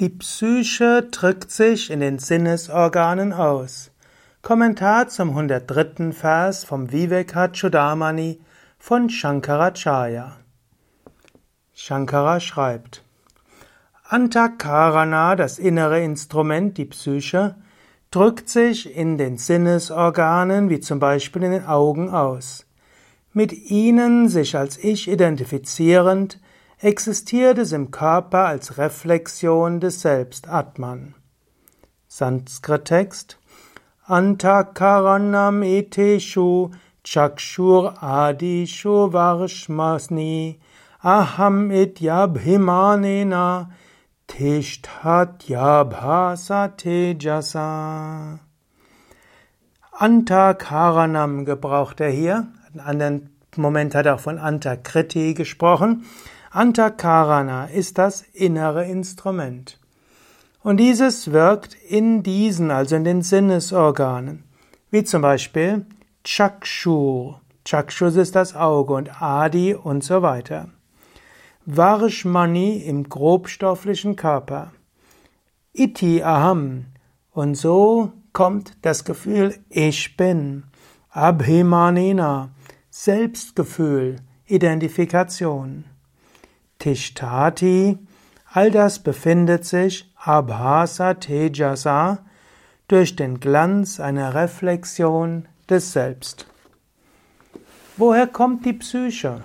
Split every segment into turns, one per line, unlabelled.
Die Psyche drückt sich in den Sinnesorganen aus. Kommentar zum 103. Vers vom Vivekachudamani von Shankaracharya. Shankara schreibt, Antakarana, das innere Instrument, die Psyche, drückt sich in den Sinnesorganen, wie zum Beispiel in den Augen aus. Mit ihnen sich als Ich identifizierend, existiert es im Körper als Reflexion des Selbst Atman. Sanskrit-Text Antakaranam eteshu chakshur adishu varshmasni aham ityabhimanena tishtatyabhasa tejasa. Antakaranam gebraucht er hier. In einem anderen Moment hat er auch von Antakriti gesprochen. Antakarana ist das innere Instrument. Und dieses wirkt in diesen, also in den Sinnesorganen, wie zum Beispiel Chakshur. Chakshus ist das Auge und Adi und so weiter. Varshmani im grobstofflichen Körper. Iti Aham. Und so kommt das Gefühl Ich bin. Abhimanena. Selbstgefühl. Identifikation. Tishtati, all das befindet sich Abhasa Tejasa durch den Glanz einer Reflexion des Selbst. Woher kommt die Psyche?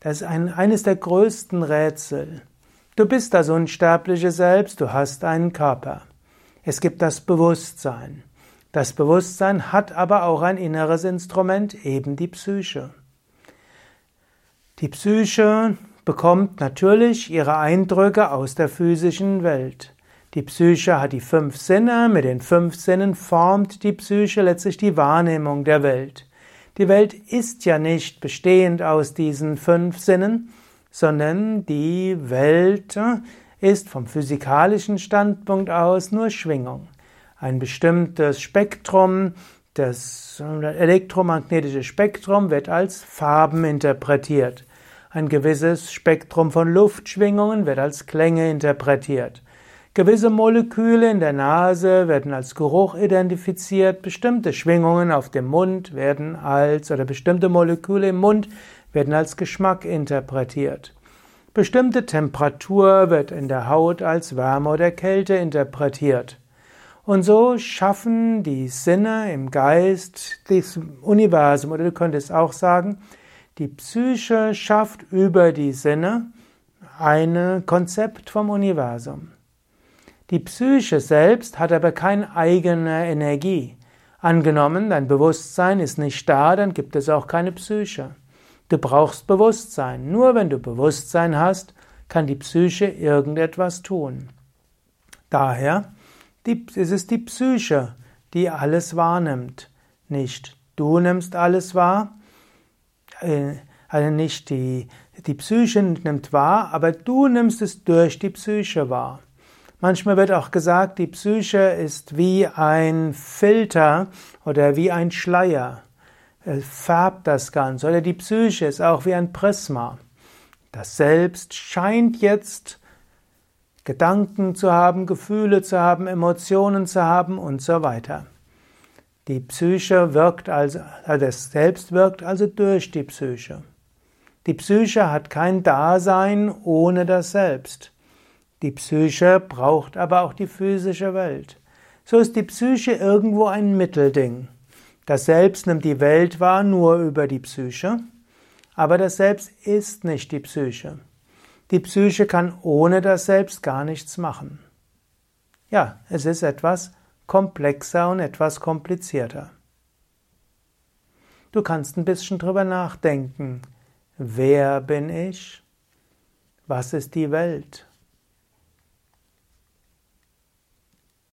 Das ist ein, eines der größten Rätsel. Du bist das unsterbliche Selbst, du hast einen Körper. Es gibt das Bewusstsein. Das Bewusstsein hat aber auch ein inneres Instrument, eben die Psyche. Die Psyche bekommt natürlich ihre Eindrücke aus der physischen Welt. Die Psyche hat die fünf Sinne, mit den fünf Sinnen formt die Psyche letztlich die Wahrnehmung der Welt. Die Welt ist ja nicht bestehend aus diesen fünf Sinnen, sondern die Welt ist vom physikalischen Standpunkt aus nur Schwingung. Ein bestimmtes Spektrum, das elektromagnetische Spektrum wird als Farben interpretiert. Ein gewisses Spektrum von Luftschwingungen wird als Klänge interpretiert. Gewisse Moleküle in der Nase werden als Geruch identifiziert, bestimmte Schwingungen auf dem Mund werden als oder bestimmte Moleküle im Mund werden als Geschmack interpretiert. Bestimmte Temperatur wird in der Haut als Wärme oder Kälte interpretiert. Und so schaffen die Sinne im Geist das Universum, oder du könntest auch sagen, die Psyche schafft über die Sinne ein Konzept vom Universum. Die Psyche selbst hat aber keine eigene Energie. Angenommen, dein Bewusstsein ist nicht da, dann gibt es auch keine Psyche. Du brauchst Bewusstsein. Nur wenn du Bewusstsein hast, kann die Psyche irgendetwas tun. Daher ist es die Psyche, die alles wahrnimmt. Nicht du nimmst alles wahr, also nicht die, die Psyche nimmt wahr, aber du nimmst es durch die Psyche wahr. Manchmal wird auch gesagt, die Psyche ist wie ein Filter oder wie ein Schleier. Es färbt das Ganze. Oder die Psyche ist auch wie ein Prisma. Das Selbst scheint jetzt Gedanken zu haben, Gefühle zu haben, Emotionen zu haben und so weiter. Die Psyche wirkt also, das Selbst wirkt also durch die Psyche. Die Psyche hat kein Dasein ohne das Selbst. Die Psyche braucht aber auch die physische Welt. So ist die Psyche irgendwo ein Mittelding. Das Selbst nimmt die Welt wahr nur über die Psyche, aber das Selbst ist nicht die Psyche. Die Psyche kann ohne das Selbst gar nichts machen. Ja, es ist etwas komplexer und etwas komplizierter. Du kannst ein bisschen drüber nachdenken. Wer bin ich? Was ist die Welt?